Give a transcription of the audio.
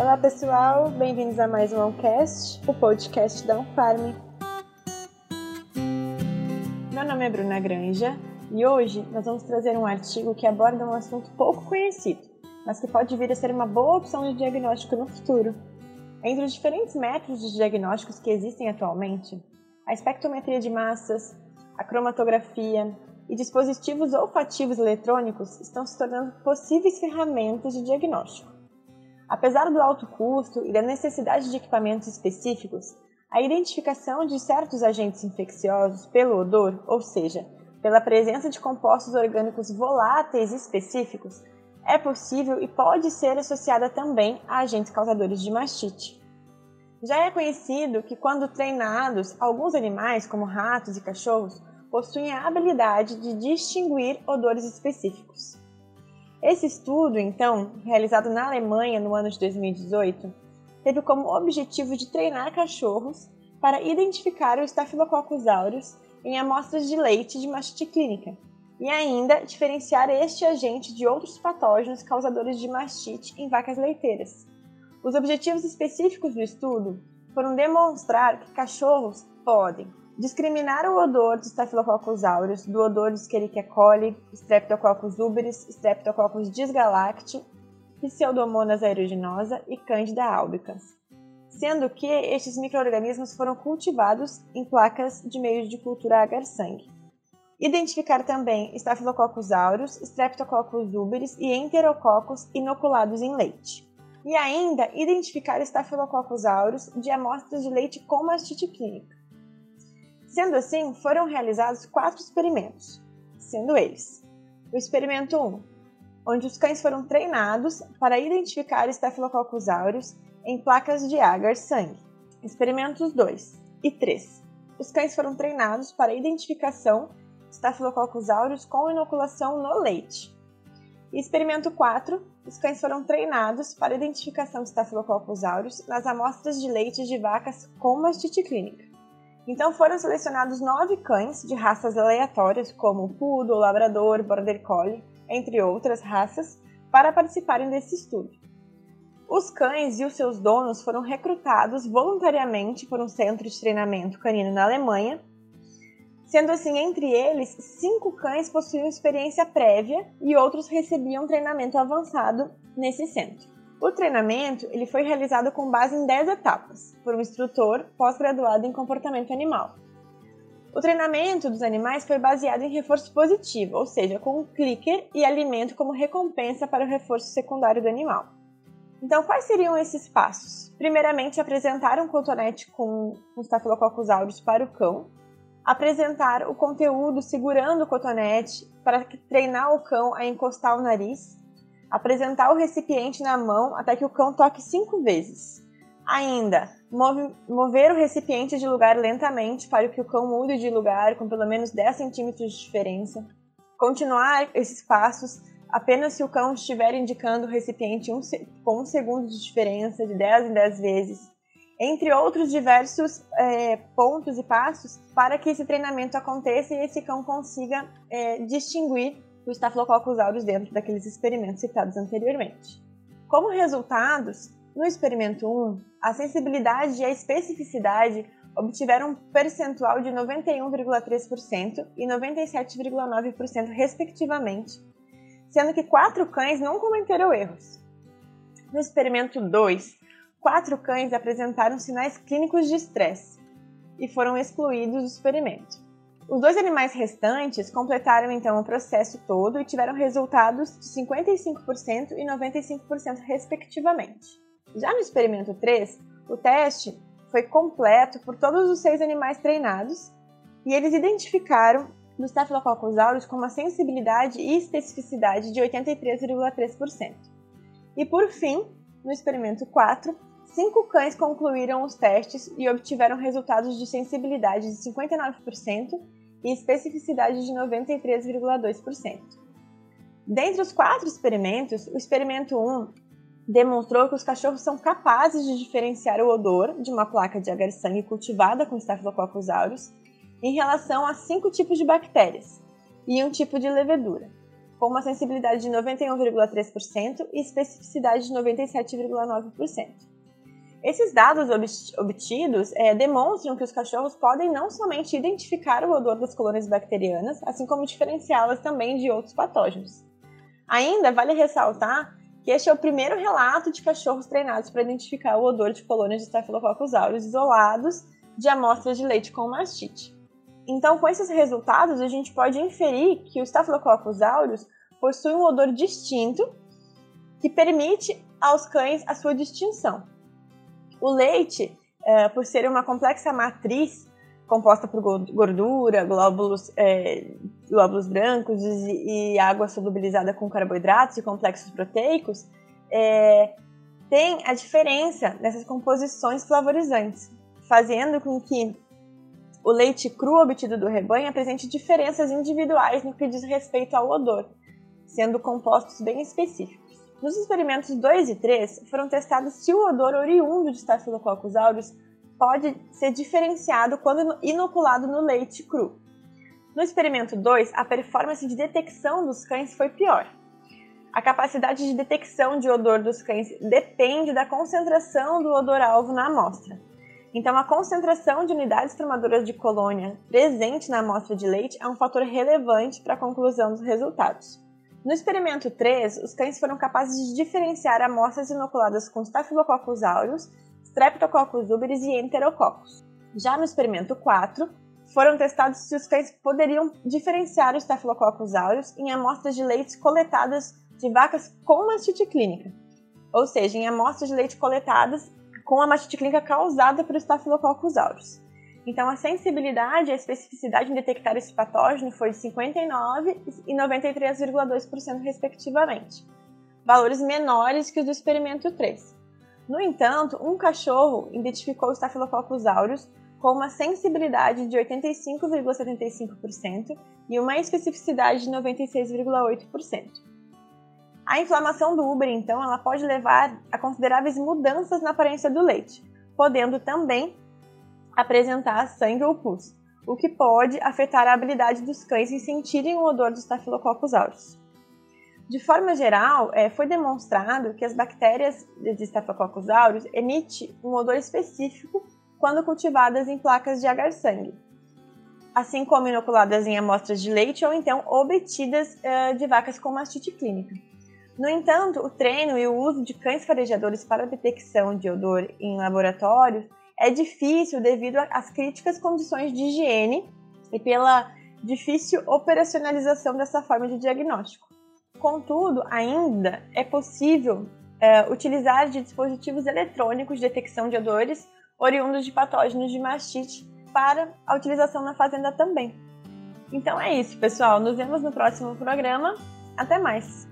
Olá pessoal, bem-vindos a mais um Oncast, o podcast da Unfarm. Meu nome é Bruna Granja e hoje nós vamos trazer um artigo que aborda um assunto pouco conhecido, mas que pode vir a ser uma boa opção de diagnóstico no futuro. Entre os diferentes métodos de diagnósticos que existem atualmente, a espectrometria de massas, a cromatografia e dispositivos olfativos eletrônicos estão se tornando possíveis ferramentas de diagnóstico. Apesar do alto custo e da necessidade de equipamentos específicos, a identificação de certos agentes infecciosos pelo odor, ou seja, pela presença de compostos orgânicos voláteis específicos, é possível e pode ser associada também a agentes causadores de mastite. Já é conhecido que, quando treinados, alguns animais, como ratos e cachorros, possuem a habilidade de distinguir odores específicos. Esse estudo, então, realizado na Alemanha no ano de 2018, teve como objetivo de treinar cachorros para identificar o Staphylococcus aureus em amostras de leite de mastite clínica e ainda diferenciar este agente de outros patógenos causadores de mastite em vacas leiteiras. Os objetivos específicos do estudo foram demonstrar que cachorros podem discriminar o odor de Staphylococcus aureus do odor de Escherichia coli, Streptococcus uberis, Streptococcus disgalacti, Pseudomonas aeruginosa e Candida albicans, sendo que estes microrganismos foram cultivados em placas de meios de cultura agar-sangue. Identificar também Staphylococcus aureus, Streptococcus uberis e Enterococcus inoculados em leite. E ainda identificar Staphylococcus aureus de amostras de leite com mastite clínica. Sendo assim, foram realizados quatro experimentos, sendo eles: o experimento 1, onde os cães foram treinados para identificar Staphylococcus aureus em placas de agar-sangue. Experimentos 2 e 3. Os cães foram treinados para identificação Staphylococcus aureus com inoculação no leite. E experimento 4, os cães foram treinados para identificação de Staphylococcus aureus nas amostras de leite de vacas com mastite clínica. Então foram selecionados nove cães de raças aleatórias, como Poodle, Labrador, Border Collie, entre outras raças, para participarem desse estudo. Os cães e os seus donos foram recrutados voluntariamente por um centro de treinamento canino na Alemanha Sendo assim, entre eles, cinco cães possuíam experiência prévia e outros recebiam treinamento avançado nesse centro. O treinamento ele foi realizado com base em 10 etapas, por um instrutor pós-graduado em comportamento animal. O treinamento dos animais foi baseado em reforço positivo, ou seja, com um clicker e alimento como recompensa para o reforço secundário do animal. Então, quais seriam esses passos? Primeiramente, apresentar um cotonete com, com Staphylococcus aureus para o cão, apresentar o conteúdo segurando o cotonete para treinar o cão a encostar o nariz, apresentar o recipiente na mão até que o cão toque cinco vezes. Ainda, move, mover o recipiente de lugar lentamente para que o cão mude de lugar com pelo menos 10 centímetros de diferença. Continuar esses passos apenas se o cão estiver indicando o recipiente um, com um segundo de diferença, de 10 em 10 vezes entre outros diversos é, pontos e passos para que esse treinamento aconteça e esse cão consiga é, distinguir o Staphylococcus aureus dentro daqueles experimentos citados anteriormente. Como resultados, no experimento 1, a sensibilidade e a especificidade obtiveram um percentual de 91,3% e 97,9% respectivamente, sendo que quatro cães não cometeram erros. No experimento 2, quatro cães apresentaram sinais clínicos de estresse e foram excluídos do experimento. Os dois animais restantes completaram então o processo todo e tiveram resultados de 55% e 95% respectivamente. Já no experimento 3, o teste foi completo por todos os seis animais treinados e eles identificaram no Staphylococcus aureus com uma sensibilidade e especificidade de 83,3%. E por fim, no experimento 4, cinco cães concluíram os testes e obtiveram resultados de sensibilidade de 59% e especificidade de 93,2%. Dentre os quatro experimentos, o experimento 1 demonstrou que os cachorros são capazes de diferenciar o odor de uma placa de agar-sangue cultivada com Staphylococcus aureus em relação a cinco tipos de bactérias e um tipo de levedura. com uma sensibilidade de 91,3% e especificidade de 97,9%. Esses dados obtidos é, demonstram que os cachorros podem não somente identificar o odor das colônias bacterianas, assim como diferenciá-las também de outros patógenos. Ainda vale ressaltar que este é o primeiro relato de cachorros treinados para identificar o odor de colônias de Staphylococcus aureus isolados de amostras de leite com mastite. Então, com esses resultados, a gente pode inferir que o Staphylococcus aureus possui um odor distinto que permite aos cães a sua distinção. O leite, é, por ser uma complexa matriz composta por gordura, glóbulos, é, glóbulos brancos e, e, água solubilizada com carboidratos e complexos proteicos, é, tem a diferença nessas composições flavorizantes, fazendo com que o leite cru obtido do rebanho apresente diferenças individuais no que diz respeito ao odor, sendo compostos bem específicos. Nos experimentos 2 e 3, foram testados se o odor oriundo de Staphylococcus aureus pode ser diferenciado quando inoculado no leite cru. No experimento 2, a performance de detecção dos cães foi pior. A capacidade de detecção de odor dos cães depende da concentração do odor-alvo na amostra. Então, a concentração de unidades formadoras de colônia presente na amostra de leite é um fator relevante para a conclusão dos resultados. No experimento 3, os cães foram capazes de diferenciar amostras inoculadas com Staphylococcus aureus, Streptococcus uberis e Enterococcus. Já no experimento 4, foram testados se os cães poderiam diferenciar o Staphylococcus aureus em amostras de leite coletadas de vacas com mastite clínica, ou seja, em amostras de leite coletadas com a mastite clínica causada por Staphylococcus aureus. Então, a sensibilidade e a especificidade em detectar esse patógeno foi de 59% e 93,2%, respectivamente, valores menores que os do experimento 3. No entanto, um cachorro identificou o Staphylococcus aureus com uma sensibilidade de 85,75% e uma especificidade de 96,8%. A inflamação do Uber, então, ela pode levar a consideráveis mudanças na aparência do leite, podendo também apresentar sangue ou pus, o que pode afetar a habilidade dos cães em sentirem o odor dos Staphylococcus aureus. De forma geral, é, foi demonstrado que as bactérias de Staphylococcus aureus emitem um odor específico quando cultivadas em placas de agar-sangue, assim como inoculadas em amostras de leite ou então obtidas de vacas com mastite clínica. No entanto, o treino e o uso de cães farejadores para detecção de odor em laboratórios é difícil devido às críticas condições de higiene e pela difícil operacionalização dessa forma de diagnóstico. Contudo, ainda é possível é, utilizar de dispositivos eletrônicos de detecção de odores oriundos de patógenos de mastite para a utilização na fazenda também. Então é isso, pessoal. Nos vemos no próximo programa. Até mais!